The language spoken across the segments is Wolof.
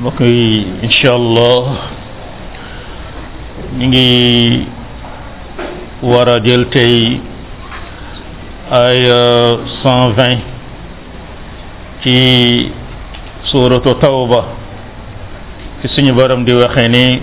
mbokk yi incha allah ñu ngi war a jël tey ay cent vingt ci suuratu tawba fi suñu borom di waxee ni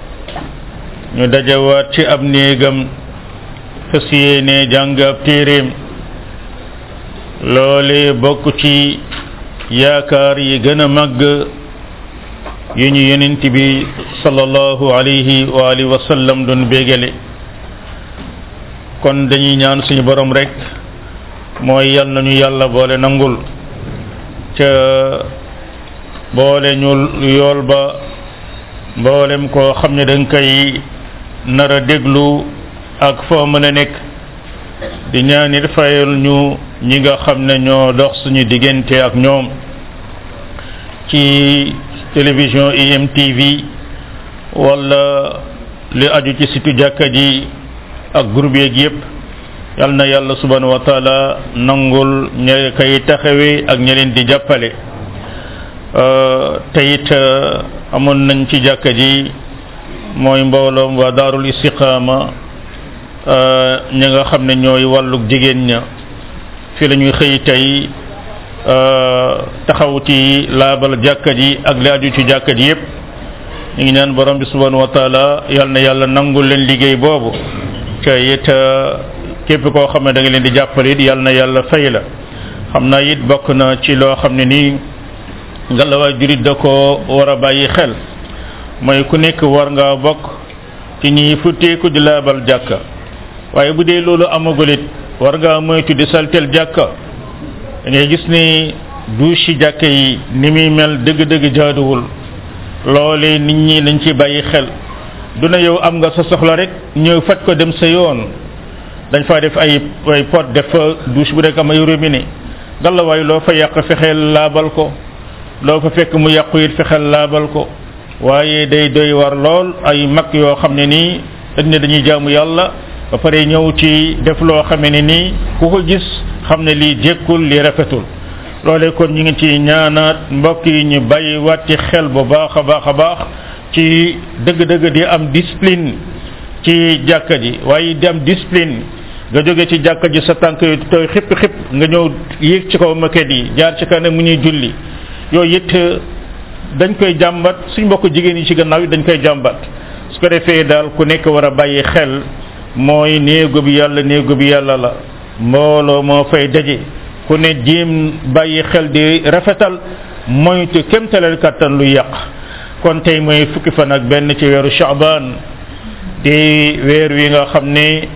ñu dajawaat ci ab néegam fas yéene jàng ab téeréem loole bokk ci yaakaar yi gën a màgg yu ñu yonent bi sallallahu alayhi wa alihi wa sallam doon bégale kon dañuy ñaan suñu borom rek mooy yal nañu yàlla boole nangul ca boole ñu yool ba mboolem koo xam ne da nga koy nar a déglu ak foo mën a nekk di ñaan it fayal ñu ñi nga xam ne ñoo dox suñu diggante ak ñoom ci télévision IMTV wala li aju ci situ jàkka ji ak groupe yeeg yépp yal na yàlla subhanahu wa taala nangul ña koy taxawe ak ña leen di jàppale te it amoon nañ ci jàkka ji mooy mbooloom waa daarul istiqaama ñi nga xam ne ñooy wàlluk jigéen ña fi la ñuy xëy tey taxaw ci laabal jàkka ji ak laaju ci jàkka ji yépp ñu ngi ñaan borom bi subhanahu wa taala yal na yàlla nangul leen liggéey boobu te it euh, képp koo xam ne da nga leen di jàppale it yal na yàlla fay la xam naa it bokk na ci loo xam ne nii ngalawaay jurit da ko war a bàyyi xel mooy ku nekk war ngaa bokk ci ñuy futteeku di laabal jàkka waaye bu dee loolu amagul it war ngaa moytu di saltel jàkka da ngay gis ni douche jàkka yi ni muy mel dëgg-dëgg jaaduwul loolee nit ñi nañ ci bàyyi xel du na yow am nga sa soxla rek ñëw faj ko dem sa yoon dañ faa def ay ay pot def fa douche bu nekk am ay robinet gàllawaay loo fa yàq fexeel laabal ko loo fa fekk mu yàqu it fexeel laabal ko waaye day doy war lool ay mag yoo xam ne nii dañ ne dañuy jaamu yàlla ba pare ñëw ci def loo xamee ne nii ku ko gis xam ne lii jékkul lii rafetul loolee kon ñu ngi ci ñaanaat mbokk yi ñu bàyyi waat ci xel bu baax a baax a baax ci dëgg-dëgg di am discipline ci jàkka ji waaye di am discipline nga jóge ci jàkka ji sa tànk yu tooy xipp xipp nga ñëw yéeg ci kaw maket yi jaar ci kanam mu ñuy julli yooyu it dañ koy jàmbat suñ mbokk jigéen yi ci gannaaw yi dañ koy jàmbat su ko defee daal ku nekk war a bàyyi xel mooy néegu bi yàlla néegu bi yàlla la mbooloo moo fay daje ku ne jéem bàyyi xel di rafetal moytu kemtalal kàttan lu yàq kon tey mooy fukki fan ak benn ci weeru Shaaban di weer wi nga xam ne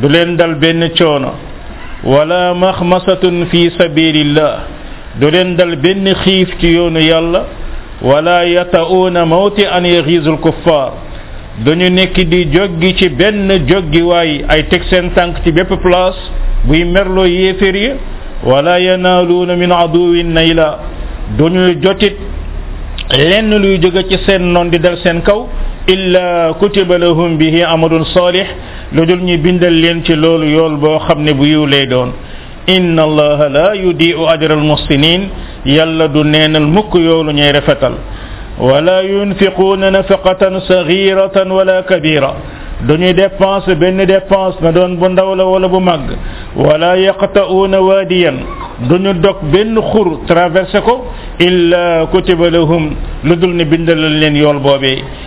du leen dal benn coono wala maxmasatun fi sabilillah du leen dal benn xiif ci yoonu yàlla wala yata'uuna mawti an yaxiisul kuffaar dañu nekk di joggi ci benn joggi waay ay teg seen tànk ci bépp place buy merloo yéeféer yi wala yanaaluuna min aduwin nayla duñu jotit lenn luy jóge ci seen noon di dal seen kaw illa kutiba lahum bihi amalun salih lu dul ñu bindal leen ci loolu yool boo xam ne bu yiw lay doon inna allaha la yudiu ajra almuhsinin yàlla du neenal mukk yoolu ñuy rafetal wala yunfiquuna nafaqatan saghiratan wala kabira duñuy dépense benn dépense na doon bu ndaw la wala bu màgg wala yaqta'uuna waadiyan duñu dog benn xur traversé ko illa kutiba lahum lu dul ne bindalal leen yool boobee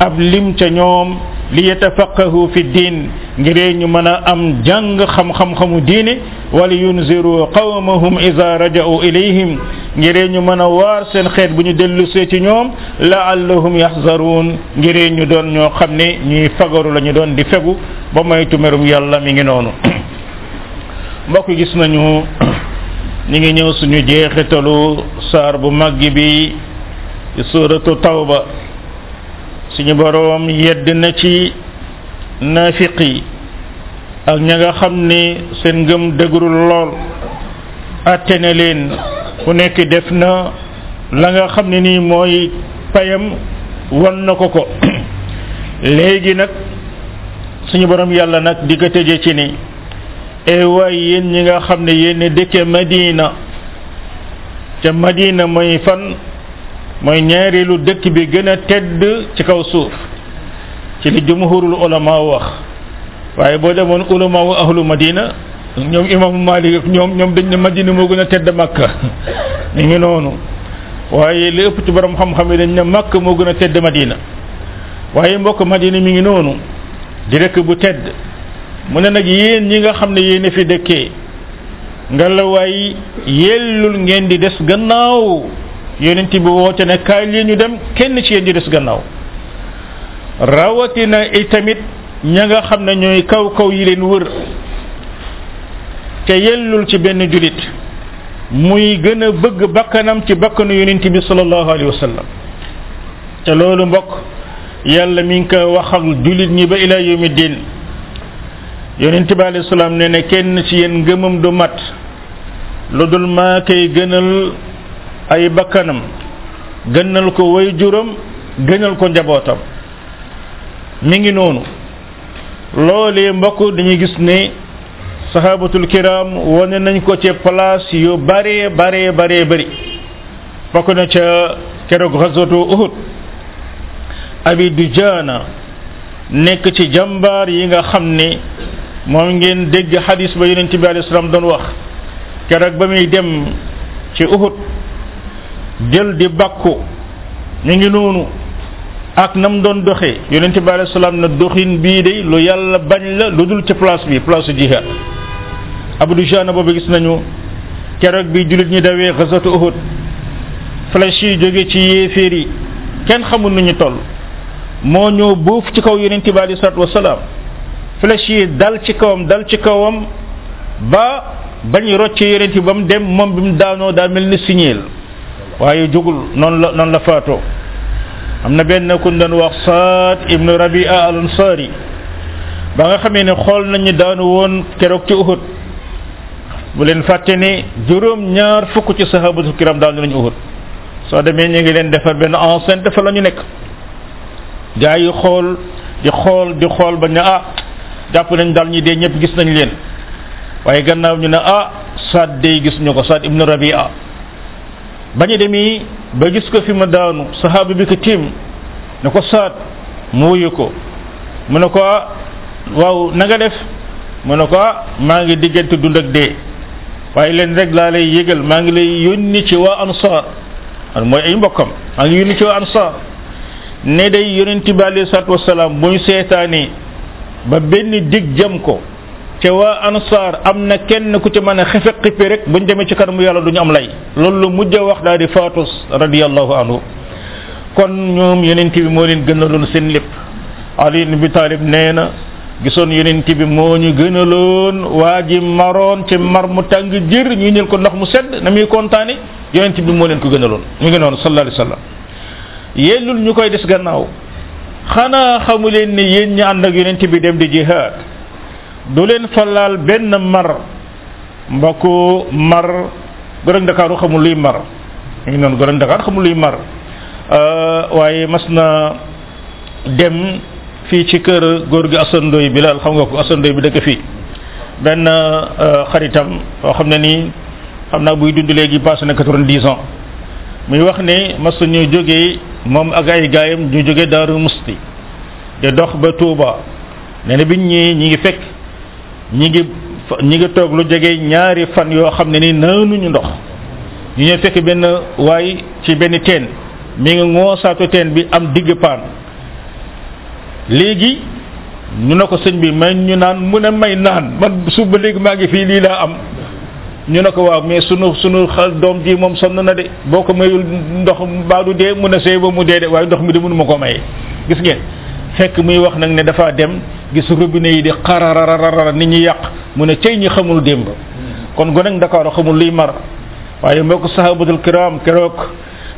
ab lim ca ñoom li yatafaqahu fi diin ngiree ñu mën a am jàng xam-xam-xamu diine wala yunziru qawmahum ida raja'u ilayhim ngiree ñu mën a waar seen xeet bu ñu dellusee ci ñoom laallahum yaxzaruun ngiree ñu doon ñoo xam ne ñuy fagaru la ñu doon di fegu ba moytu merum yàlla mi ngi noonu mbokk gis nañu ñu ngi ñëw suñu jeexitalu saar bu màgg bi suratu tawba suñu boroom yedd na ci naafiq yi ak ña nga xam ni seen ngëm dëgërul lool atte na leen ku nekk def na la nga xam ne nii mooy payam wan na ko ko léegi nag suñu borom yàlla nag di ko tëje ci ni e waay yéen ñi nga xam ne yéen dëkke Madina ca Madina mooy fan mooy ñaareelu dëkk bi gën a tedd ci kaw suuf ci li jumhurul ulama wax waaye boo demoon ulama wu ahlu madina ñoom imaamu Malik ak ñoom ñoom dañ ne madina moo gën a tedd makka ñu ngi noonu waaye li ëpp ci borom xam-xam yi dañ ne makka moo gën a tedd madina waaye mbokk madina mi ngi noonu di dëkk bu tedd mu ne nag yéen ñi nga xam ne yéen a fi dëkkee nga la waay yellul ngeen di des gannaaw yonent bi woote ne kaay leen ñu dem kenn ci yéen di des gannaaw rawatina itamit ña nga xam ne ñooy kaw kaw yi leen wër te yellul ci benn julit muy gën a bëgg bakkanam ci bakkanu yonent bi sallallahu alayhi wa sallam te loolu mbokk yàlla mi ngi ko waxal julit ñi ba ila yawmi din yonent bi alayhi salaam nee na kenn ci yéen ngëmam du mat lu dul maa koy gënal ay bakkanam gënal ko way juram gënal ko njabootam mi ngi noonu loolee mbokk dañuy gis ne sahabatul kiram wane nañ ko ci place yu bare bare bare bari bokk na ca keroog xasatu uhud abi dujaana nekk ci jàmbaar yi nga xam ne moom ngeen dégg xadis ba yonent bi alayhi salaam doon wax keroog ba muy dem ci uhud jël di bàkku ñu ngi noonu ak nam doon doxee yonent bi alayhi salaam na doxin bii de lu yàlla bañ la lu dul ci place bi place jihad abu dujaana boobu gis nañu keroog bi jullit ñi dawee xasatu uhud flèche yi jóge ci yéeféer yi kenn xamul nu ñu toll moo ñëw buuf ci kaw yonent bi alei salatu wasalaam flèche yi dal ci kawam dal ci kawam ba bañ rocce yonent bi ba mu dem moom bi mu daanoo daa mel ni signeel waaye jógul noonu la noonu la faatoo am na benn ku doon wax saad ibnu rabia al ansari ba nga xamee ne xool nañu daanu woon keroog ci uhud bu leen fàtte ne juróom ñaar fukk ci sahabatu kiram daal dinañ uhud soo demee ñu ngi leen defar benn enceinte fa la ñu nekk gaa yi xool di xool di xool ba ne ah jàpp nañ daal ñi dee ñëpp gis nañ leen waaye gannaaw ñu ne ah Saad day gis ñu ko Saad ibnu Rabia ba ñu demee ba gis ko fi ma daanu sahaaba bi ko tiim ne ko saat mu wuyu ko mu ne ko ah waaw na nga def mu ne ko ah maa ngi diggante dund ak dee waaye leen rek laa lay yëgal maa ngi lay yónni ci waa ansaar an mooy ay mbokkam maa ngi yónni ci waa ansaar ne day yonent bi alayhi salaatu wasalaam bu ñu seetaanee ba benn dig jëm ko ca waa ansaar am na kenn ku ci mën a xefe xippi rek buñ demee ci kanamu yàlla duñu am lay loolu lu mujj wax daal di faatus radiallahu anhu kon ñoom yonent bi moo leen gënaloon seen lépp ali ibn bi talib nee na gisoon yonent bi moo ñu gënaloon waa ji maroon ci mar mu tàng jër ñu ñël ko ndox mu sedd na muy kontaane yonent bi moo leen ko gënaloon ñu ngi noonu sallallahu alayhi wasallam yellul ñu koy des gannaaw xanaa xamu leen ne yéen ñi ànd ak yonent bi dem di jihaad du leen fa laal benn mar mbokku mar gorog ndakaaru xamul luy mar ñu ngi noonu gorog ndakaar xamul luy mar waaye mas na dem fii ci kër góor gi asandooy bi laal xam nga ko asandooy bi dëkk fii benn xaritam boo xam ne nii xam naa buy dund léegi passé na quatre-vingt-dix ans muy wax ne mas ñu jógee moom ak ay gaayam ñu jógee Daaru Musti di dox ba Touba nee na biñ ñëwee ñi ngi fekk ñi ngi ñi ngi toog lu jege ñaari fan yoo xam ne ni naanuñu ndox ñu ñëw fekk benn waay ci benn teen mi ngi ngoosaatu teen bi am digg paan léegi ñu ne ko sëñ bi may ñu naan mu ne may naan man suba léegi maa ngi fii lii laa am ñu ne ko waaw mais sunu sunu xal doom ji moom sonn na de boo ko mayul ndox baa du dee mu ne sey ba mu dee de waaye ndox mi de mënu ma ko maye gis ngeen fekk muy wax nag ne dafa dem gis robinet yi di xararararara nit ñi yàq mu ne cey ñi xamul démb kon gone ak Dakar xamul luy mar waaye mbokk sahabatul kiram keroog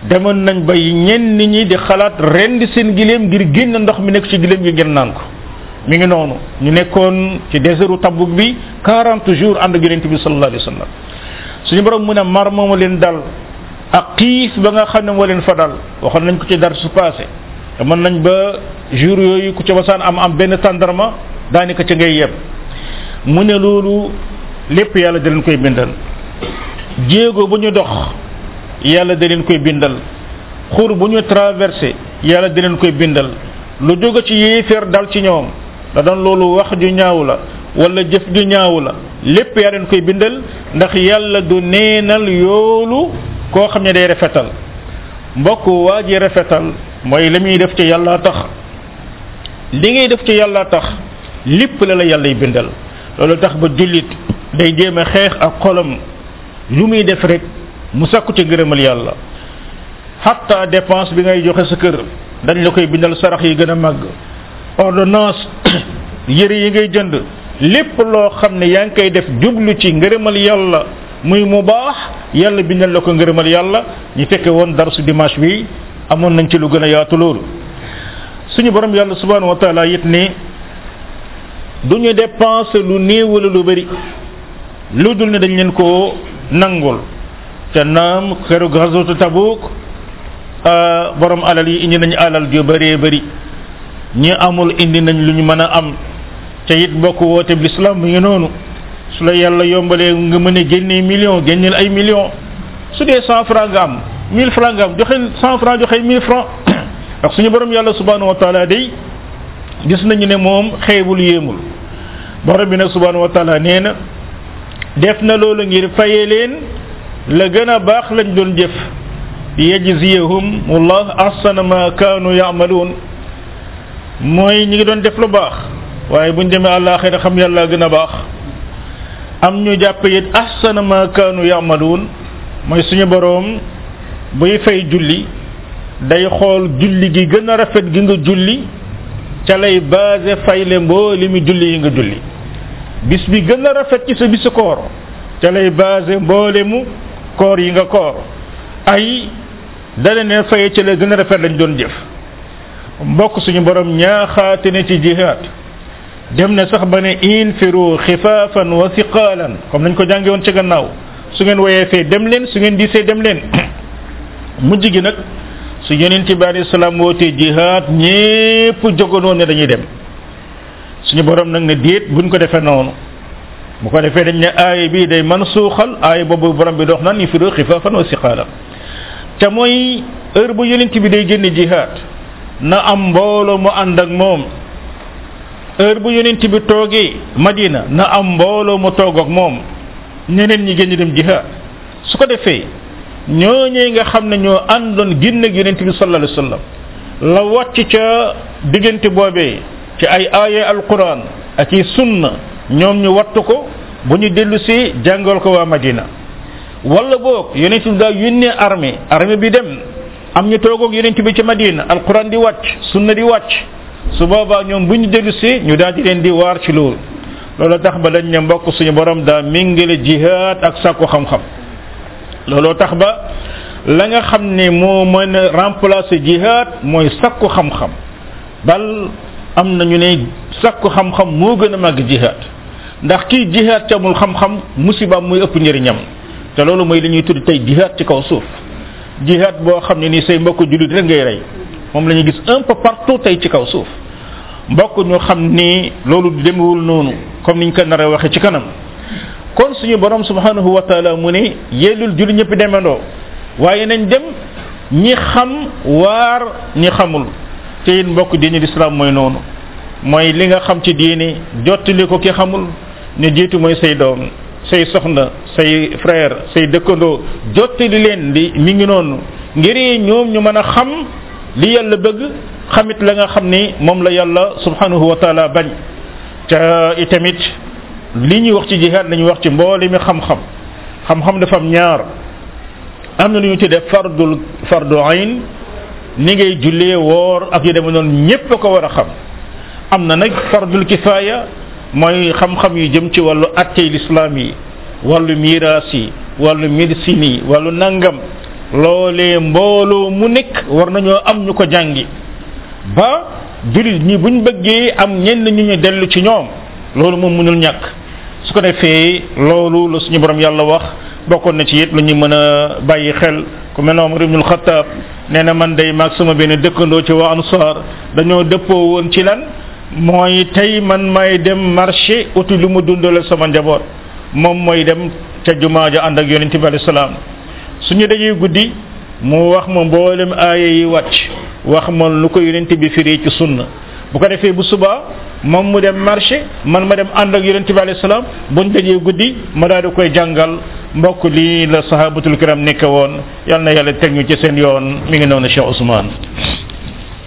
demoon nañ ba ñenn nit ñi di xalaat rendi seen gileem ngir génn ndox mi nekk ci gileem gi ngeen naan ko mi ngi noonu ñu nekkoon ci désertu Tabuk bi 40 jours ànd ak yonent bi sallallahu alayhi wa sallam suñu borom mu ne mar moomu leen dal ak xiif ba nga xam ne moo leen fa dal waxoon nañ ko ci dar su passé te mën nañ ba jour yooyu ku ca masaan am am benn tàndarma daanaka ca ngay yem mu ne loolu lépp yàlla da leen koy bindal jéego bu ñu dox yàlla da leen koy bindal xur bu ñu traversé yàlla da leen koy bindal lu jóge ci yéeféer dal ci ñoom da doon loolu wax ju ñaaw la wala jëf ju ñaaw la lépp yaa leen koy bindal ndax yàlla du neenal yoolu koo xam ne day rafetal mbokk waa ji rafetal mooy la muy def ci yàlla tax li ngay def ci yàlla tax lépp la la yàllay bindal loolu tax ba jullit day jéem a xeex ak xolam lu muy def rek mu sakku ci ngërëmal yàlla hatta dépense bi ngay joxe sa kër dañ la koy bindal sarax yi gën a màgg ordonnance yëre yi ngay jënd lépp loo xam ne yaa ngi koy def jublu ci ngërëmal yàlla muy mu baax yàlla bindal la ko ngërëmal yàlla ñu fekke woon darsu dimanche bi amoon nañ ci lu gën a yaatu loolu suñu borom yàlla subhanahu wa taala it ni du ñu dépenser lu néew wala lu bëri lu dul ne dañ leen ko nangul te naam xeru gazwatu tabuk borom alal yi indi nañu alal ju bëree bëri ñi amul indi nañ lu ñu mën a am te it mbokk woote bi lislaam mu ngi noonu su la yàlla yombalee nga mën a génnee million génneel ay million su dee cent franc nga am mille franc nga am joxe cent franc joxe mille franc ndax suñu borom yàlla subhanahu wa taala day gis nañu ne moom xeebul yéemul borom bi nag subhanahu wa taala nee na def na loolu ngir fayee leen la gën a baax lañ doon jëf yajziyahum wallah ahsana ma kaanu yaamaluun mooy ñi ngi doon def lu baax waaye buñ demee àllaaxira xam yàlla gën a baax am ñu jàpp it ahsana ma kaanu yamaluun mooy suñu boroom buy fay julli day xool julli gi gën a rafet gi nga julli ca lay basé fayle mboolemi julli yi nga julli bis bi gën a rafet ci sa bisu koor ca lay basé mboolemu koor yi nga koor ay dana ne faye ci la gën a rafet lañ doon jëf mbokk suñu borom ñaaxaate ne ci jihaad dem na sax ba ne infiru xifaafan wa siqaalan comme nañ ko jànge woon ca gannaaw su ngeen woyee fee dem leen su ngeen diisee dem leen mujj gi nag su yonent bi alayhi salaam wootee jihaad ñépp jogonoon ne dañuy dem suñu borom nag ne déet buñ ko defee noonu bu ko defee dañ ne aaya bii day man suuxal aaya boobu borom bi dox naan infiru xifaafan wa siqaala te mooy heure bu yonent bi day génn jihaad na am mbooloo mu ànd ak moom heure bu yonent bi toogee madina na am mbooloo mu toog ak moom ñeneen ñi génn dem jihaad su ko defee ñooñee nga xam ne ñoo àndoon génn ak yonent bi sallallahu alayhi wasallam la wàcc ca diggante boobee ci ay aaya alquran ak i sunna ñoom ñu wattu ko bu ñu dellu si jàngal ko waa madina wala boog yonent bi daa yónnee armée armée bi dem am ñu toogoog yonent bi ci madina alquran di wàcc sunna di wàcc su boobaa ñoom bu ñu dellu si ñu daal di leen di waar ci loolu loolu tax ba dañ ne mbokk suñu borom daa méngale jihaad ak sàkku xam-xam looloo tax ba la nga xam ne moo mën a remplacer jihaad mooy sàkku xam-xam bal am na ñu ne sàkku xam-xam moo gën a màgg jihaad ndax kii jihaad ci amul xam-xam musibaam muy ëpp njëriñam te loolu mooy li ñuy tudd tey jihaad ci kaw suuf jihaad boo xam ne ni say mbokk jullit rek ngay rey moom la ñuy gis un peu partout tey ci kaw suuf mbokk ñu xam ni loolu demewul noonu comme niñ ko nar a waxe ci kanam kon suñu borom subhanahu wa taala mu ne yellul julli ñëpp demandoo waaye nañ dem ñi xam waar ñi xamul te it mbokk diine lislaam mooy noonu mooy li nga xam ci diine jottali ko ki xamul ne jiitu mooy say doom say soxna say frère say dëkkandoo jottali leen di mi ngi noonu ngir ñoom ñu mën a xam li yàlla bëgg xamit la nga xam ni moom la yàlla subhanahu wa taala bañ ca itamit li ñuy wax ci jihaad la ñuy wax ci mboole mi xam-xam xam-xam dafa am ñaar am na lu ñu tuddee fardul fardu ayn ni ngay jullee woor ak yu deme noonu ñépp a ko war a xam am na nag fardul kifaaya mooy xam-xam yu jëm ci wàllu attey lislaam yi wàllu miraas yi wàllu médecine yi wàllu nangam loolee mbooloo mu nekk war nañoo am ñu ko jàngi ba jullit ñi buñ bëggee am ñenn ñu ñu dellu ci ñoom loolu moom mënul ñàkk su ko defee loolu la suñu borom yàlla wax bokkoon na ci it lu ñu mën a bàyyi xel ku mel ne Omar ibnul Xattaab nee na man day maag sama benn dëkkandoo ci waa Ansaar dañoo dëppoo woon ci lan mooy tey man may dem marché uti lu mu dundale sama njaboot moom mooy dem ca jumaa ja ànd ak yonente bi alayhi salaam suñu dajee guddi mu wax ma mboolem aaya yi wàcc wax ma lu ko yonente bi firee ci sunna bu ko defee bu subaa moom mu dem marché man ma dem ànd ak yonente bi alayhi salaam buñ dajee guddi ma daal di koy jàngal mbokk lii la sahabatul kiram nekk woon yal na yàlla teg ñu ci seen yoon mi ngi noonu Cheikh Ousmane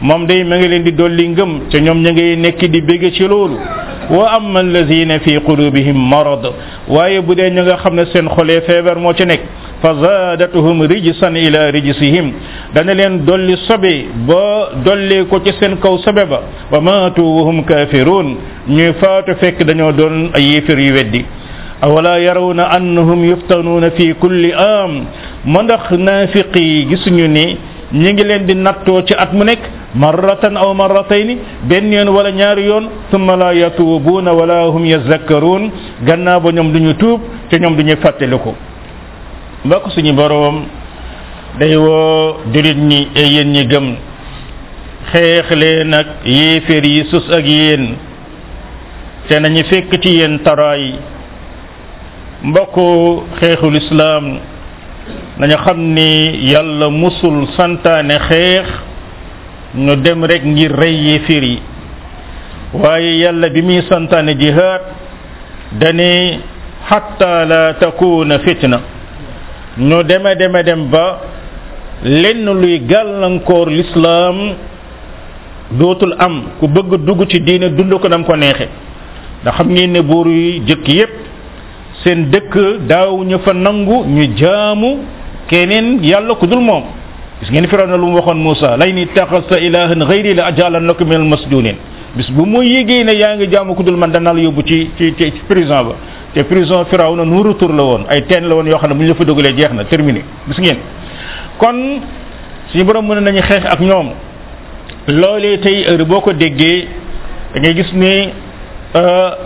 moom day ma ngi leen di dolli ngëm te ñoom ña ngay nekk di bégg ci loolu wa amma alladina fi qulubihim marad waaye bu dee ña nga xam ne seen xolee feebar moo ci nekk fa zaadatuhum rijsan ila rijsihim dana leen dolli sobe ba dollee ko ci seen kaw sobe ba wa maatu wa hum kafirun ñuy faatu fekk dañoo doon ay yéefir yu weddi awala yarawna annahum yuftanuuna fi kulli am ma ndax naafiq yi gisuñu ni ñi ngi leen di nattoo ci at mu nekk marratan aw marratayni benn yoon wala ñaari yoon summa la yatuubuuna wala hum yazakkaruun gannaaw ba ñoom duñu tuub te ñoom duñu fàttaliku mbokk suñu boroom day woo julit ñi e yéen ñi gëm xeex leen ak yéeféer yi sus ak yéen te nañu fekk ci yéen taraay mbokku xeexul islaam nañu xam ni yàlla musul santaane xeex ñu dem rek ngir rey yéeféer yi waaye yàlla bi muy santaane jihaad dane xatta la takuna fitna ñu deme deme dem ba lenn luy gàllankoor lislaam dootul am ku bëgg dugg ci diine dund ko nam ko neexe ndax xam ngeen ne buur yi jëkk yépp seen dëkk daaw ñu fa nangu ñu jaamu keneen yàlla ku dul moom gis ngeen firawna lu mu waxoon Moussa lay ni taxasta ilahan xayri la ajalan laka min al masjunin bis bu mu yégee ne yaa ngi jaamu ku dul man danaa la yóbbu ci ci ci prison ba te prison firawna nuuru tur la woon ay teen la woon yoo xam ne bu ñu la fa dugalee jeex na terminé gis ngeen kon suñu borom mën nañu xeex ak ñoom loolee tey heure boo ko déggee da ngay gis ne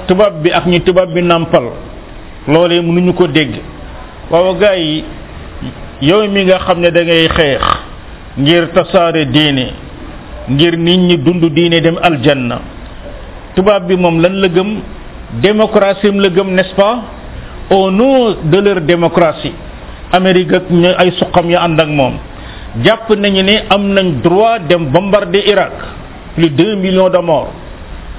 tubaab bi ak ñi tubaab bi nàmpal loolee mënuñu ko dégg waaw gars yi yow mi nga xam ne da ngay xeex ngir tasaare diine ngir nit ñi dund diine dem aljanna tubaab bi moom lan la gëm démocratie am la gëm n'est-ce pas au nom de leur démocratie Amérique ak ñu ay suqam ya ànd ak moom jàpp nañu ne am nañ droit dem bombarder Irak plus deux millions de morts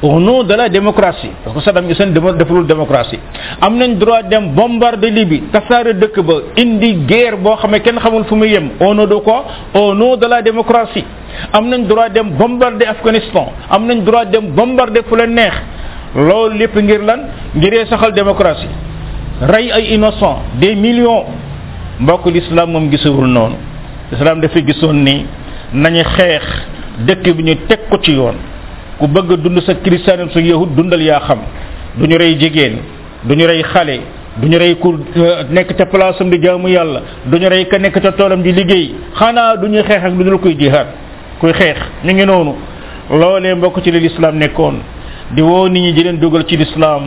au nom de la démocratie parce que Saddam Hussein dama defalul démocratie am nañ droit dem bombarder Libye tasaare dëkk ba indi guerre boo xam ne kenn xamul fu muy yem au nom de quoi au nom de la démocratie am nañ droit dem bombarder Afghanistan am nañ droit dem bombarder fu leen neex loolu lépp ngir lan ngiree saxal démocratie rey ay innocent des millions mbokk l'islam moom gisewul noonu l'islam dafay gisoon ni nañu xeex dëkk bi ñu teg ko ci yoon ku bëgg dund sa christianisme sa yahud dundal yaa xam du ñu rey jigéen du ñu rey xale du ñu rey ku nekk ca place am di jaamu yàlla du ñu rey ka nekk ca toolam di liggéey xanaa du ñu xeex ak lu dul koy jihaad kuy xeex ñu ngi noonu loolee mbokk ci li lislaam nekkoon di woo nit ñi di leen dugal ci lislaam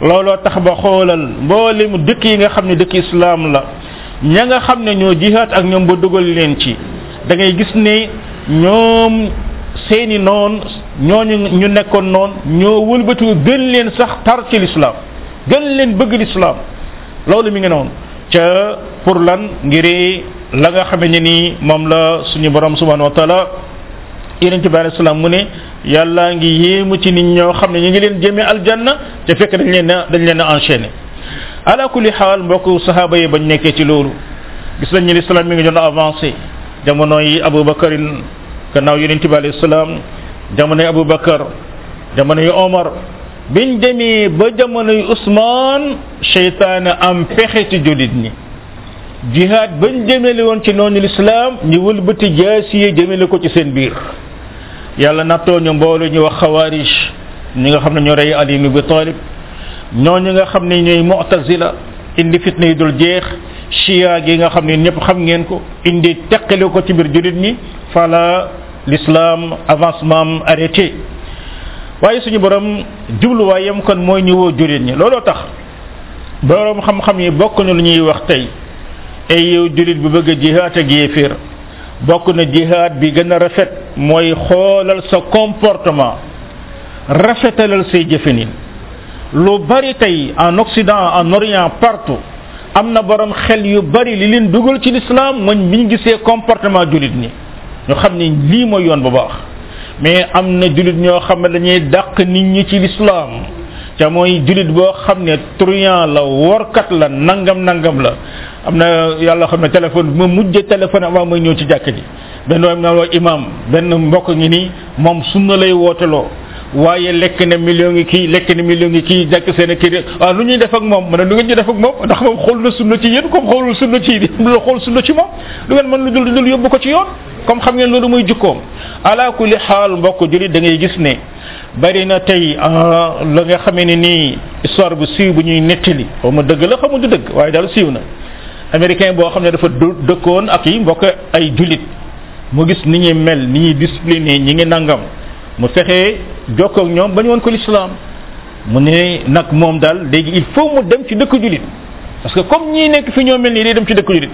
looloo tax ba xoolal mboolem dëkk yi nga xam ne dëkk islaam la ña nga xam ne ñoo jihaat ak ñoom ba dugal leen ci da ngay gis ne ñoom seeni noon ñooñu ñu nekkoon noon ñoo wëlbatu gën leen sax tar ci lislaam gën leen bëgg lislaam loolu mi ngi noonu ca pour lan ngir la nga xamee ne ni moom la suñu borom subhanahu wa taala yonente bi alayhi salaam mu ne yàlla ngi yéemu ci nit ñoo xam ne ñu ngi leen jëmee aljanna te fekk dañ leen a dañ leen a enchaîné ala kulli xaal mbokk sahaaba yi bañ nekkee ci loolu gis nañ ni l'islam mi ngi doon avancé jamono yi abubakarin gannaaw yonent bi alayhi salaam jamono yi abubakar jamono yi omar biñ demee ba jamono yi usmaan cheytaane am pexe ci jullit ñi jihaad bañ jëmale woon ci noonu lislaam ñu wëlbati jaasi yi jëmale ko ci seen biir yàlla nattoo ñu mboole ñu wax xawaarij ñi nga xam ne ñoo rey ali ibn abi talib ñooñu nga xam ne ñooy mu'tazila indi fitna yi dul jeex chia gi nga xam ne ñëpp xam ngeen ko indi teqale ko ci biir julit ñi fala l'islam avancement am arrêté waaye suñu borom jubluwaayam kon mooy ñu woo julit ñi looloo tax boroom xam-xam yi bokk na lu ñuy wax tey ay yow jullit bu bëgg a jihaat ak yéeféer bokk na jihaat bi gën a rafet mooy xoolal sa comportement rafetalal say jëfinin lu bari tey en occident en orient partout am na borom xel yu bari li leen dugal ci l'islam mooy bi ñu gisee comportement jullit ñi ñu xam ne lii mooy yoon bu baax mais am na julit ñoo xam ne dañuy dàq nit ñi ci lislaam ca mooy julit boo xam ne truand la workat la nangam nangam la am na yàlla xam ne téléphone ma mujj téléphone avant ma ñëw ci jàkk ji benn waay naa imam benn mbokk ngi ni moom sunna lay wooteloo waaye lekk na million ngi kii lekk na million ngi kii jàkk seen a kii de waaw lu ñuy def ak moom mu ne lu ngeen ñu def ak moom ndax moom xool na sunna ci yéen comme xoolul sunna ci yéen mu la xool sunna ci moom du ngeen mën lu dul dul yóbbu ko ci yoon comme xam ngeen loolu muy jukkoom ala kulli xaal mbokk jullit da ngay gis ne bari na tey la nga xamee ne nii histoire bu siiw bu ñuy nettali xaw ma dëgg la xaw ma du dëgg waaye daal siiw na américain boo xam ne dafa dëkkoon ak yi mbokk ay jullit mu gis ni ñuy mel ni ñuy discipliné ñi ngi nangam mu fexe jokkoo ak ñoom ba ñu woon ko lislaam mu ne nag moom daal léegi il faut mu dem ci dëkk jullit parce que comme ñii nekk fi ñoo mel nii day dem ci dëkk yu nit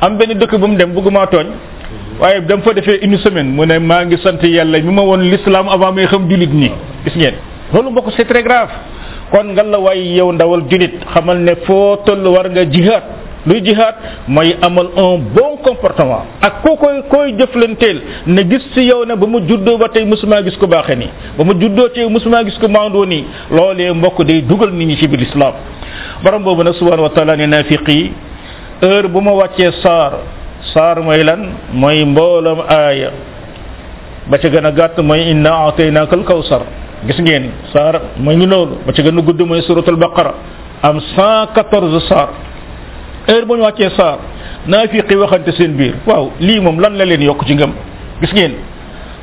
am benn dëkk bu mu dem bëgguma tooñ waaye dem fa defee une semaine mu ne maa ngi sant yàlla mi ma woon l'islam avant may xam julit ñi gis ngeen loolu mbokk c'est très grave kon nga la waaye yow ndawal julit xamal ne foo toll war nga jihaad luy jihaad mooy amal un bon comportement ak ku koy koy jëflanteel na gis ci yow ne ba mu juddoo ba tey musuma gis ko baaxee nii ba mu juddoo tey musuma gis ko maandoo nii loolee mbokk day dugal nit ñi ci biir islam borom boobu nag subhanahu wa taala ne naafiq yi heure bu ma wàccee saar saar mooy lan mooy mboolam aaya ba ca gën a gàtt mooy inna ataynaaka al kawsar gis ngeen saar mooy ngi loolu ba ca gën a gudd mooy suratul baqara am 114 saar heure bu ñu wàccee saar naafiq yi waxante seen biir waaw lii moom lan la leen yokk ci ngëm gis ngeen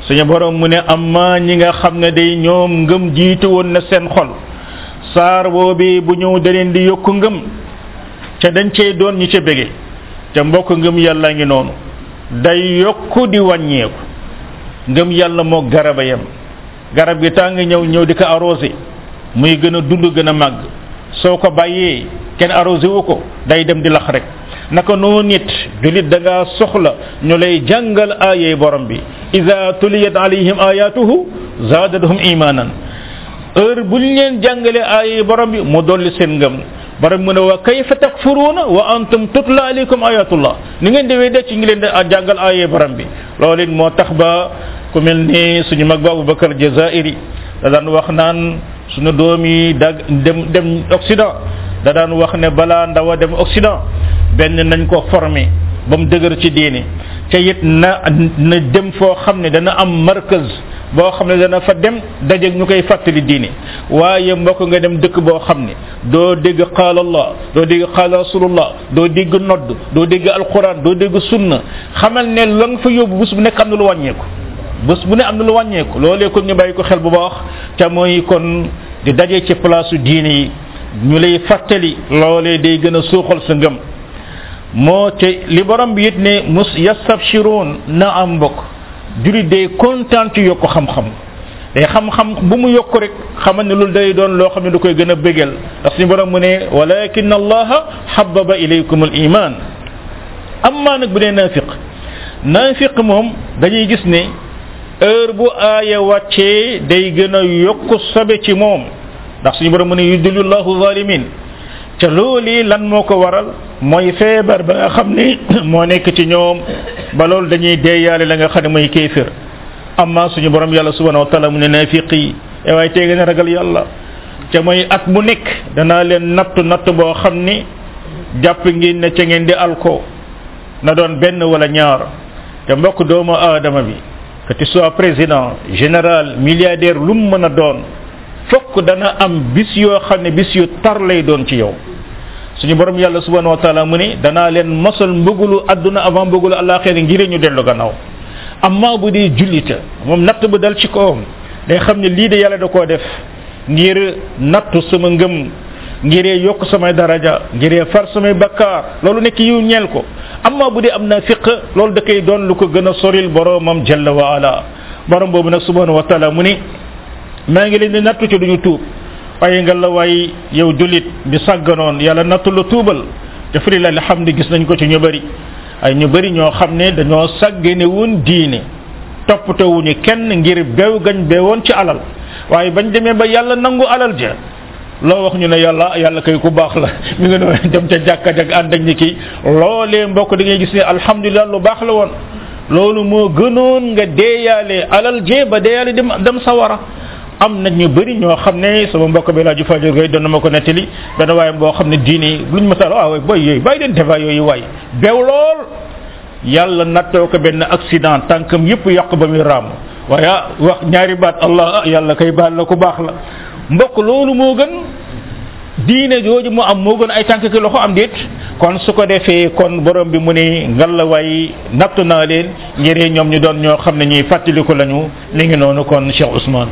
suñu borom mu ne amma ñi nga xam ne day ñoom ngëm jiitu woon na seen xol saar boobi bu ñëw da leen di yokk ngëm ca dañ cey doon ñi ca bége ca mbokk ngëm yàlla ngi noonu day yokk di wàññeeku ngëm yàlla moo garaba yam garab gi tàng ñëw ñëw di ko arrosé muy gën a dund gën a màgg soo ko bàyyee kenn arrosé wu ko day dem di lax rek naka noo nit julit da ngaa soxla ñu lay jàngal aayey borom bi ida tuliyat alayhim ayatuhu zaadathum imanan heure bu ñu leen jàngalee aayey borom bi mu dolli seen ngëm borom mu ne wa kayfa takfuruuna wa antum tutla alaykum ayatullah ni ngeen dewee de ci ngi leen di jàngal aye borom bi loolu it moo tax ba ku mel ni suñu mag ba Abubakar Jazairi da daan wax naan suñu doom yi da dem dem Occident da daan wax ne balaa ndaw a dem Occident benn nañ ko formé ba mu dëgër ci diine ca it na na dem foo xam ne dana am markaz boo xam ne dana fa dem dajeeg ñu koy fàttali diine waaye mbokk nga dem dëkk boo xam ne doo dégg qaala allah doo dégg qaala rasulullah doo dégg nodd doo dégg alquran doo dégg sunna xamal ne la nga fa yóbbu bés bu nekk am na lu wàññeeku bés bu ne am na lu wàññeeku loolee kon ñu bàyyi ko xel bu baax te mooy kon di daje ci place diine yi ñu lay fàttali loolee day gën a suuxal sa ngëm moo te li borom bi it ne mus yastabshiroon na am mbokk julit day kontaan ci yokk xam-xam day xam-xam bu mu yokk rek xamal ne loolu day doon loo xam ne du koy gën a bégal ndax suñu borom mu ne walakin allaha xababa ilaykum al iman amma nag bu dee naafiq naafiq moom dañuy gis ne heure bu aaya wàccee day gën a yokk sobe ci moom ndax suñu borom mu ne yudillu llahu zalimin ca loolu lan moo ko waral mooy feebar ba nga xam ne moo nekk ci ñoom ba loolu dañuy deeyaale la nga xam ne mooy kéefir amma suñu borom yàlla subhanahu wa taala mu ne naafiq yi e waaye tey gën a ragal yàlla ca mooy at mu nekk danaa leen nattu natt boo xam ni jàpp ngeen ne ca ngeen di alko na doon benn wala ñaar te mbokk doomu aadama bi que tu sois président général milliardaire lu mu mën a doon fokk dana am bis yoo xam ne bis yu tar lay doon ci yow suñu borom yàlla subhanahu wa taala mu ne danaa leen mosal mbëggulu àdduna avant mbëggulu àllaaxira ngir ñu dellu gannaaw amma bu dee jullita moom natt bu dal ci kawam day xam ne lii de yàlla da koo def ngir nattu sama ngëm ngiree yokk samay daraja ngiree far samay bakkaar loolu nekk yiw ñeel ko amma bu dee am na fiq loolu da koy doon lu ko gën a soril boromam jalla wa ala borom boobu nag subhanahu wa taala mu ni maa ngi leen di nattu ci duñu tuub waaye nga la waay yow julit bi sàgganoon yàlla nattu la tuubal dafari la alhamdu gis nañ ko ci ñu bari ay ñu bari ñoo xam ne dañoo sàggane woon diine toppatawuñu kenn ngir bew gañ bewoon ci alal waaye bañ demee ba yàlla nangu alal ja loo wax ñu ne yàlla yàlla kay ku baax la mi nga noonu dem ca jàkka jag ànd ak ñi kii loolee mbokk da ngay gis ne alhamdulilah lu baax la woon loolu moo gënoon nga deeyaale alal jee ba deeyaale dem dem sawara am na ñu bëri ñoo xam ne sama mbokk bi laa ju fajo gay doon na ma ko nettali benn waaye boo xam ne diine luñ ma taal waaw booy yooyu bàyyi leen débat yooyu waay bew lool yàlla nattoo ko benn accident tànkam yépp yàq ba muy raam waaye ah wax ñaari baat allah ah yàlla kay baal na ku baax la mbokk loolu moo gën diine jooju mu am moo gën ay tànk ki loxo am déet kon su ko defee kon borom bi mu ne ngalawaay nattu naa leen ngiree ñoom ñu doon ñoo xam ne ñuy fàttaliku lañu li ngi noonu kon Cheikh Ousmane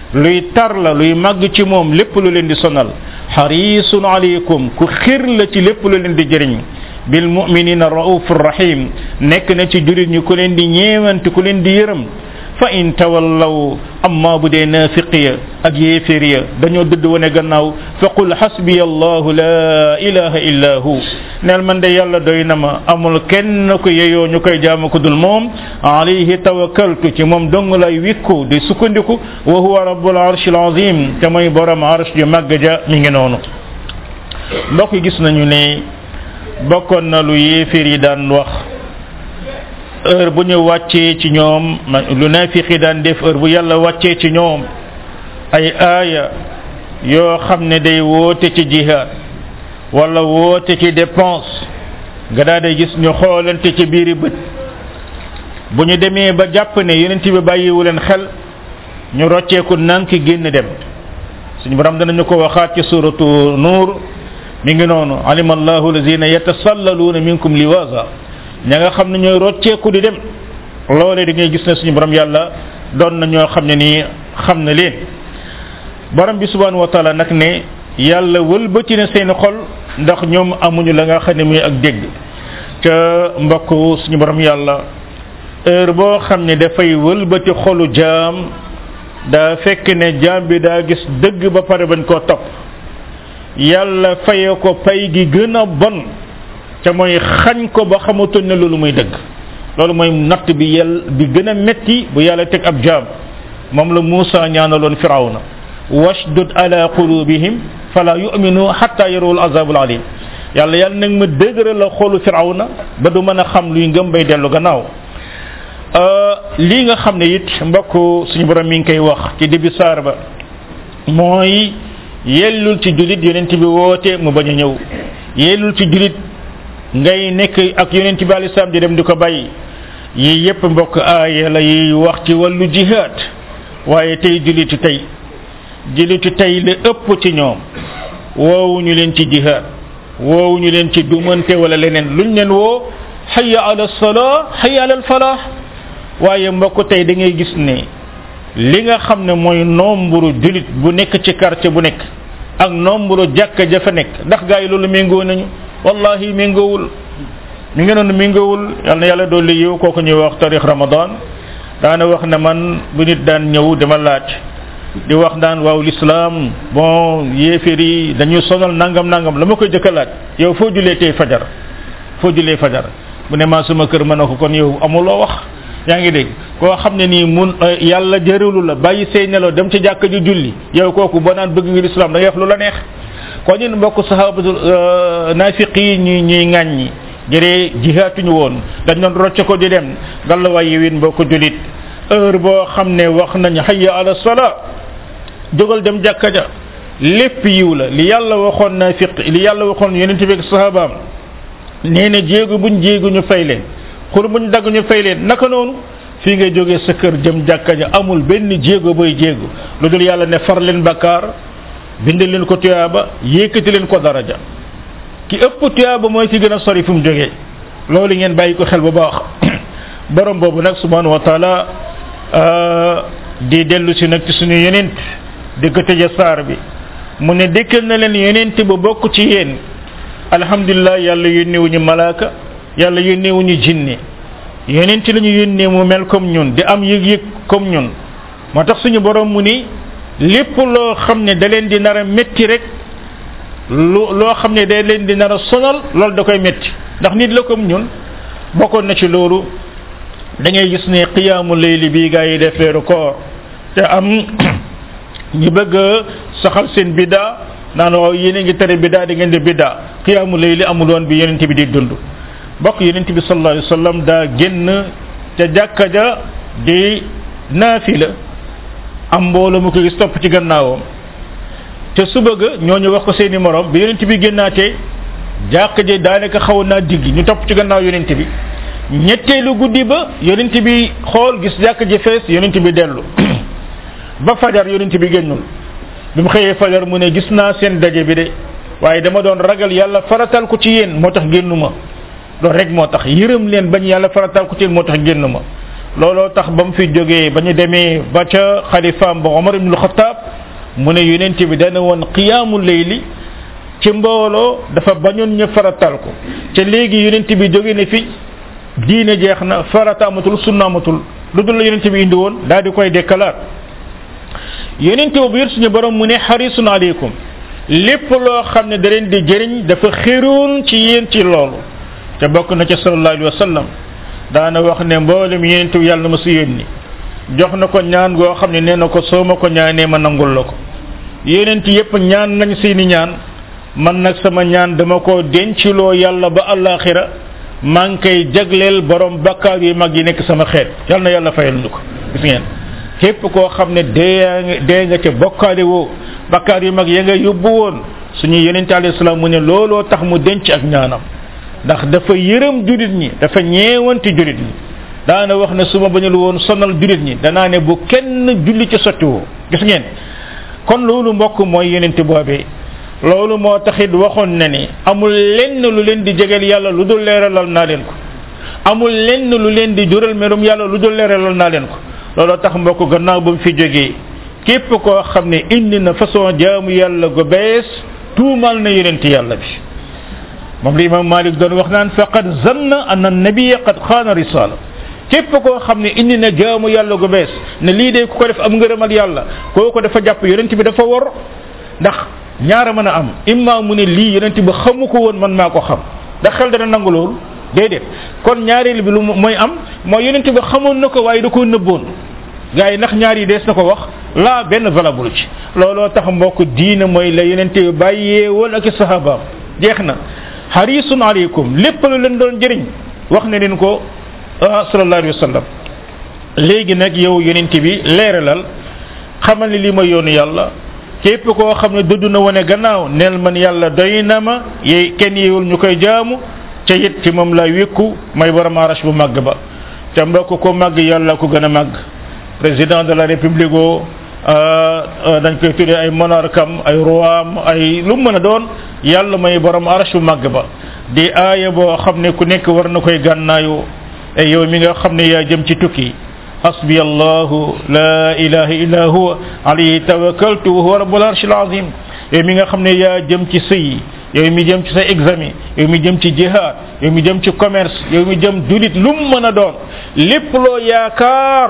luy tar la luy màgg ci moom lépp lu leen di sonal xarisun aleykum ku xir la ci lépp lu leen di jëriñ bil muminina raufur rahim nekk na ci jurit ñi ku leen di ñeewante ku leen di yërëm fa in tawallaw amma bu dee naafiq ya ak yéeféer ya dañoo dëdd wane gannaaw fa qul xasbiya allahu la ilaha illa hu neel man de yàlla doy na ma amul kenn ku yeyoo ñu koy jaamu ku dul moom alayhi tawakkaltu ci moom dong lay wikku di sukkandiku wa huwa rabbul arshil azim te mooy borom arsh ju màgg ja mi ngi noonu mbokk yi gis nañu ne bokkoon na lu yéeféer yi daan wax heure bu ñu wàccee ci ñoom lu naafiq yi daan def heure bu yàlla wàccee ci ñoom ay aaya yoo xam ne day woote ci jihaad wala woote ci dépense nga daal day gis ñu xoolante ci biiri bët bu ñu demee ba jàpp ne yonent bi bàyyiwu leen xel ñu rocceeku nànk génn dem suñu borom danañu ko waxaat ci suratu nuur mi ngi noonu alima allahu alladina yatasallaluuna minkum liwaza ña nga xam ne ñooy rocceeku di dem loolee da ngay gis ne suñu borom yàlla doon na ñoo xam ne nii xam na leen borom bi subhanahu wa taala nag ne yàlla wëlbati na seen xol ndax ñoom amuñu la nga xam ne muy ak dégg ca mbokk suñu borom yàlla heure boo xam ne dafay wëlbati xolu jaam daa fekk ne jaam bi daa gis dëgg ba pare bañ koo topp yàlla faye ko pay gi gën a bon ca mooy xañ ko ba xamatoon ne loolu muy dëgg loolu mooy natt bi yàlla bi gën a metti bu yàlla teg ab jaam moom la Muusa ñaanaloon Firawna washdud ala qulubihim fala yu'minu hatta yarawul azabul alim yàlla yàlla nag ma dëgëral la xoolu Firawna ba du mën a xam luy ngëm bay dellu gannaaw lii nga xam ne it mbokk suñu borom mi ngi koy wax ci début saar ba mooy yellul ci julit yonent bi woote mu bañ a ñëw yellul ci julit ngay nekk ak yonent bi alei salaam di dem di ko bàyyi yii yépp mbokk aaya la yiy wax ci wàllu jihaad waaye tey julitu tey julitu tey la ëpp ci ñoom woowuñu leen ci jihaad woowuñu leen ci dumante wala leneen luñ leen woo xaya ala salaa xaya ala alfalaax waaye mbokk tey da ngay gis ne li nga xam ne mooy nombre julit bu nekk ci quartier bu nekk ak nombre jàkka ja fa nekk ndax gaa yi loolu méngoo nañu wallahi méngoowul mi ngi noonu méngoowul yal na yàlla dolli yiw kooku ñuy wax tarix ramadan daana wax ne man bu nit daan ñëw dama laaj di wax daan waaw l'islam bon yéeféer yi dañu sonal nangam nangam la ma koy jëkk a laaj yow foo julee tey fajar foo julee fajar bu ne maa suma kër ma ne ko kon yow amuloo wax yaa ngi dégg koo xam ne nii mun eh, yàlla jëralu la bàyyi say nelaw dem ci jàkka ju julli yow kooku boo naan bëgg nga lislaam da ngay wax lu la neex ko ñun mbokk sahabatu eh, naafiq yi ñuy ñuy ŋàññi jëree jihaatuñu woon dañ doon rocc ko di dem gàlla waay yiwin mbokk julit heure boo xam ne wax nañ hayya ala sala jógal dem jàkka ja lépp yiw la li yàlla waxoon naafiq li yàlla waxoon yonente bi ak sahabaam nee na jéegu buñ jéegu ñu fay leen xur buñ dagg ñu fay leen naka noonu fii ngay jógee sa kër jëm jàkka ja amul benn jéego booy jéego lu dul yàlla ne far leen bakkaar bind leen ko tuyaaba yékkati leen ko daraja ki ëpp tuyaaba mooy ki gën a sori fu mu jógee loolu ngeen bàyyi ko xel bu baax borom boobu nag subhanahu wa taala di dellu si nag ci suñu yonent di ko tëje saar bi mu ne dëkkal na leen yonent bu bokk ci yéen alhamdulilah yàlla yónneewuñu malaaka yàlla yónneewuñu jinne yonent la ñu yónnee mu mel comme ñun di am yëg-yëg comme ñun moo tax suñu borom mu ni lépp loo xam ne da leen di nar a métti rek lu loo xam ne da leen di nar a sonal loolu da koy métti ndax nit la comme ñun bokkoon na ci loolu da ngay gis ne qiyaamu layli bii gaa yi def weeru koor te am ñu bëgg a saxal seen biddaa naan waaw yéen a ngi tere biddaa da ngeen di biddaa xiyaamu lay li amul woon bi yonent bi di dund bokk yonent bi sallallahu alayhi wa sallam daa génn ca jàkka ja di naafila am mbooloo mu ko gis topp ci gannaawam te su bëgg ñooñu wax ko seeni morom bi yonent bi génnaatee jàkka ja daanaka xawoon naa digg ñu topp ci gannaaw yonent bi ñetteelu guddi ba yonent bi xool gis jàkka ji fees yonent bi dellu ba fajar yonent bi génnul bi mu xëyee fajar mu ne gis naa seen daje bi de waaye dama doon ragal yàlla faratal ko ci yéen moo tax génnu ma loolu rek moo tax yërëm leen bañ yàlla faratal ko ci yéen moo tax génnu ma looloo tax ba mu fi jógee ba ñu demee ba ca xalifaam ba Omar ibnul Xataab mu ne yonent bi dana woon qiyaamu layli ci mbooloo dafa bañoon ñu faratal ko te léegi yonent bi jóge ne fi diine jeex na farata amatul sunna amatul lu dul la yonent bi indi woon daal di koy déclarer yonente bu yër suñu borom mu ne xarisun aleykum lépp loo xam ne da leen di jëriñ dafa xiroon ci yéen ci loolu te bokk na ca sallallahu alayhi wa sallam daana wax ne mboolem yonente bi yàlla ma si yónni jox na ko ñaan goo xam ne nee na ko soo ma ko ñaanee ma nangul la ko yonent yépp ñaan nañ seeni ñaan man nag sama ñaan dama ko denciloo yàlla ba àllaaxira maa ngi koy jagleel borom bakkaar yu mag yi nekk sama xeet yal na yàlla fayal ñu ko gis ngeen képp koo xam ne dee dee nga ca bokkaale woo bakkaar yu mag ya nga yóbbu woon suñu yonente alayhi salaam mu ne looloo tax mu denc ak ñaanam ndax dafa yërëm julit ñi dafa ñeewanti julit ñi daana wax ne su ma bañul woon sonal julit ñi danaa ne bu kenn julli ci sotti woo gis ngeen kon loolu mbokk mooy yonent boobee loolu moo taxit waxoon na ni amul lenn lu leen di jegeel yàlla lu dul leeralal naa leen ko amul lenn lu leen di jural merum yàlla lu dul leeralal naa leen ko looloo tax mbokk gannaaw ba mu fi jógee képp koo xam ne indi na façon jaamu yàlla gu bees tuumal na yonent yàlla bi moom li imam malik doon wax naan faqad zanna anna nabiya qad xaana risala képp koo xam ne indi na jaamu yàlla gu bees ne lii de ku ko def am ngërëmal yàlla kooku dafa jàpp yonent bi dafa wor ndax ñaara mën a am imma mu ne lii yonent bi xamu ko woon man maa ko xam ndax xel dana nangu loolu déedéet kon ñaareel bi lu mooy am mooy yonent bi xamoon na ko waaye da koo nëbboon gars yi ndax ñaar yi dees na ko wax laa benn valable ci looloo tax mbokk diina mooy la yonent bi bàyyee woon ak i sahabaam jeex na harisun aleykum lépp lu leen doon jëriñ wax ne leen ko ah sallallahu alayhi wa sallam léegi nag yow yonent bi leeralal xamal ni li ma yoonu yàlla képp koo xam ne dëddu na wane gannaaw neel man yàlla doy na ma yey kenn yewul ñu koy jaamu ca it ci moom laa wékku may borom arash bu màgg ba te mbokk ko màgg yàlla ko gën a màgg président de la république oo dañ koy tuddee ay monarcham ay roam ay lu mu mën a doon yàlla may borom arash bu màgg ba di aaya boo xam ne ku nekk war na koy gànnaayu e yow mi nga xam ne yaa jëm ci tukki hasbi allahu la ilaha illa huwa alayhi tawakkaltu wa huwa rabbul arshil azim yow mi nga xam ne yaa jëm ci sëy yow mi jëm ci sa examen yow mi jëm ci jihaad yow mi jëm ci commerce yow mi jëm dulit lu mu mën a doon lépp loo yaakaar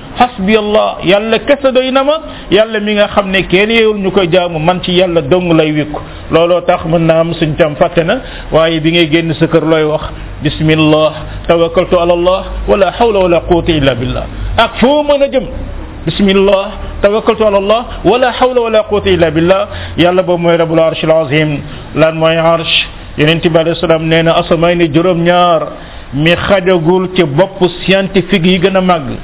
hasbi allah yàlla kese doy na ma yàlla mi nga xam ne kenn yeewul ñu koy jaamu man ci yàlla dong lay wékku looloo tax mën naa am suñ tam fàtte na waaye bi ngay génn sa kër looy wax bismillah tawakkaltu ala allah wala hawla wala quwwata illa billah ak foo mën a jëm bismillah tawakkaltu ala allah wala hawla wala quwwata illa billah yàlla boobu mooy rabbul arshil azim lan mooy arsh yonent bi alayhi salaam nee na asamaan ni juróom ñaar mi xajagul ci bopp scientifique yi gën a màgg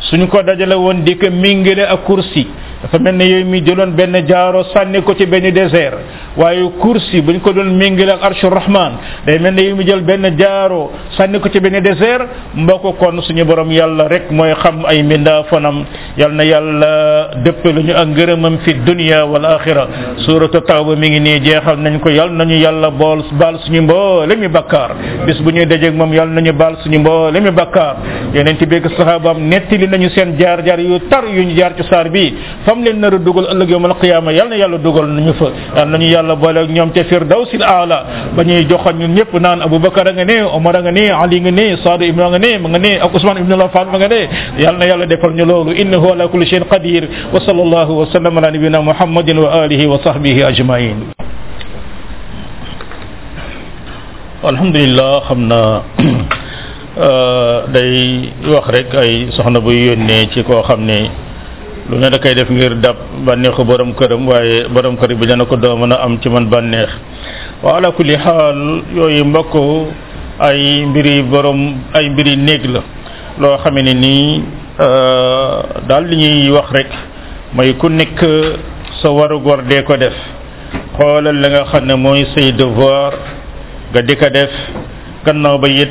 suñu ko dajale woon di ko mingale ak kursi dafa mel ne yooyu mi jëloon benn jaaro sànni ko ci benn désert waaye kursi buñ ko doon mingale ak arshur rahman day mel ne yooyu mi jël benn jaaro sànni ko ci benn désert mbokk kon suñu borom yàlla rek mooy xam ay mbindaa fanam yal na yàlla dëpp lu ñu ak ngërëmam fi dunia wal axira suuratu tawba mi ngi nii jeexal nañ ko yal nañu yàlla bool baal suñu mboole mi bakkaar bis bu ñuy dajeeg moom yal nañu baal suñu mboole mi bakkaar yeneen ci beeg saxaabaam nettali nañu seen jaar-jaar yu tar yu ñu jaar ci saar bi fam leen nar a dugal ëllëg yawmal qiyaama yal na yàlla dugal nañu fa yal nañu yàlla boole ak ñoom ca firdawsil aala ba ñuy joxoon ñun ñëpp naan aboubacar a nga ne omar a nga ne ali nga ne saadu ibnu a nga ne ma nga ne ak ousmane ibnu lafan ma nga ne yal na yàlla defal ñu loolu innahu ala kulli shay'in qadir wa sallallahu wa sallam ala nabina muhammadin wa alihi wa sahbihi ajmain alhamdulillah xam na day wax rek ay soxna buy yónnee ci koo xam ne lu ne da koy def ngir dab bànneexu borom këram waaye borom kër bi dana ko doo mën a am ci man bànneex wa ala kulli xaal yooyu mbokk ay mbiri borom ay mbiri néeg la loo xamee ne nii daal li ñuy wax rek mooy ku nekk sa warugar dee ko def xoolal la nga xam ne mooy say devoir nga di ko def gannaaw ba it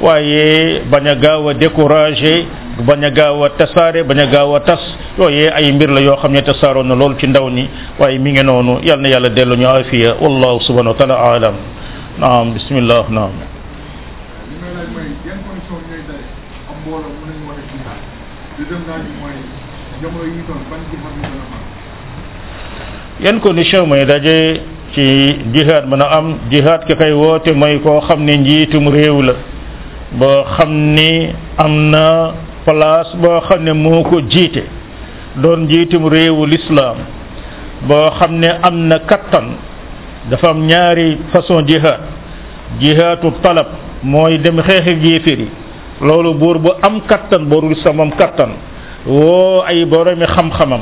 waaye bañ a gaaw a découragé bañ a gaaw a tasaare bañ a gaaw a tas yooyee ay mbir la yoo xam ne tasaaroo na lool ci ndaw ñi waaye mi ngi noonu yal na yàlla dellu ñu afiya wallahu subhanahu wa taala alam naam bismillah naam li dem naa ñu mooy jamono yi ñu doon ban ci xam yan condition mooy daje ci jihaad mën a am jihaad ki koy woote mooy koo xam ne njiitum réew la boo xam ni am na place boo xam ne moo ko jiite doon njiitum réewu lislaam boo xam ne am na kattan dafa am ñaari façon jihaad jihaatu talab mooy dem xeexi géeféer yi loolu buur bu am kattan booru lislaam am kattan woo ay boromi xam-xamam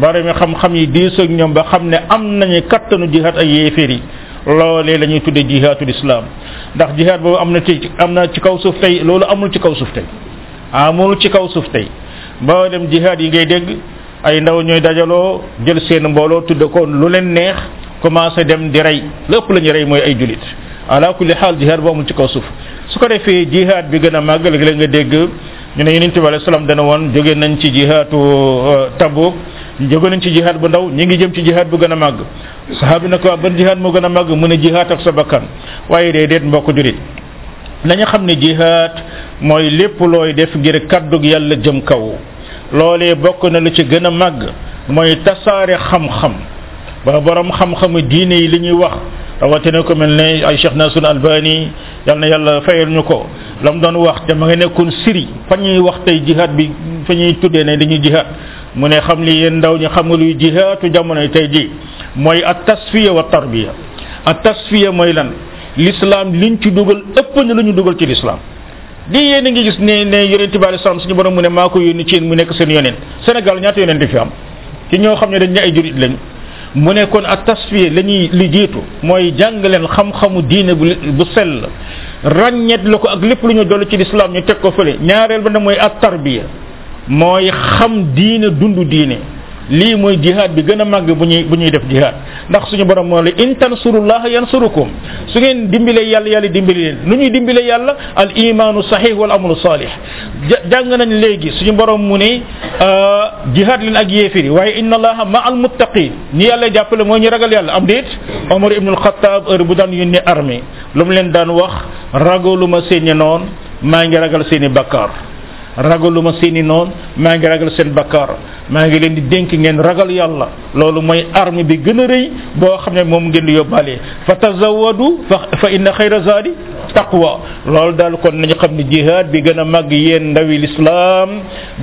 boromi xam-xam yi diisoog ñoom ba xam ne am nañu kattanu jihaad ak yéeféer yi loolee la ñuy tuddee jihaadul islam ndax jihaad boobu am na ci am na ci kaw suuf tey loolu amul ci kaw suuf tey amul ci kaw suuf tey boo dem jihaad yi ngay dégg ay ndaw ñooy dajaloo jël seen mbooloo tudde ko lu leen neex commencé dem di rey lépp la ñuy rey mooy ay julit ala kulli xaal jihaad boo amul ci kaw suuf su ko defee jihaad bi gën a màgg léeg-léeg nga dégg ñu ne yonente bi alayhi salaam dana woon jóge nañ ci jihaatu Tabuk jóge nañ ci jihaat bu ndaw ñi ngi jëm ci jihaat bu gën a màgg sahabi na ko ban jihaat moo gën a màgg mu ne jihaat ak sa bakkan waaye dee deet mbokk jurit nañu xam ne jihaat mooy lépp looy def ngir kaddug yàlla jëm kaw loolee bokk na lu ci gën a màgg mooy tasaare xam-xam ba borom xam-xamu diine yi li ñuy wax rawatina ko mel ne ay Cheikh Nasrul Albani yal na yàlla fayal ñu ko la mu doon wax te ma nga nekkoon Syrie fa ñuy wax tey jihaad bi fa ñuy tuddee ne dañuy jihaad mu ne xam li yéen ndaw ñi xam nga luy jihaatu jamono tey ji mooy at tasfiya wa tarbiya at tasfiya mooy lan l'islam liñ ci dugal ëpp na lu ñu dugal ci l'islam di yéen a ngi gis ne ne yonent bi alei salaam suñu borom mu ne maa ko yónni ci yéen mu nekk seen yonent Sénégal ñaata yonent fi am ci ñoo xam ne dañ ne ay jurit lañ mu ne kon ak tasfiye la ñuy li jiitu mooy jàng leen xam-xamu diine bu bu sell ràññeet la ko ak lépp lu ñu dolli ci lislaam ñu teg ko fële ñaareel ba nag mooy ak tarbiya mooy xam diine dund diine lii mooy jihaad bi gën a màgg bu ñuy bu ñuy def jihaad ndax suñu borom moo la in tansurullaha yansurukum su ngeen dimbilee yàlla yàlla dimbali leen lu ñuy dimbilee yàlla al imaanu sahih wal amalu salih jàng nañ léegi suñu borom mu ne jihaad leen ak yéefir yi waaye inna allaha ma al muttaqin ñi yàlla jàppale mooy ñu ragal yàlla am déet omar ibnul xataab heure bu daan yónni armée lu mu leen daan wax ragaluma seeni noon maa ngi ragal seeni bakkaar ragaluma seeni noon maa ngi ragal seen bakkaar maa ngi leen di dénk ngeen ragal yàlla loolu mooy arme bi gën a rëy boo xam ne moom ngeen di yóbbaale fa tazawadu fa fa inna xayra zaadi taqwa loolu daal kon nañu xam ne jihaad bi gën a màgg yéen ndawi lislaam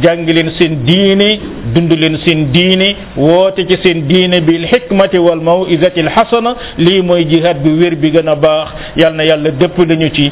jàngi leen seen diine dund leen seen diine woote ci seen diine bil xikmati wal mawizati al xasana lii mooy jihaad bi wér bi gën a baax yal na yàlla dëpp lañu ci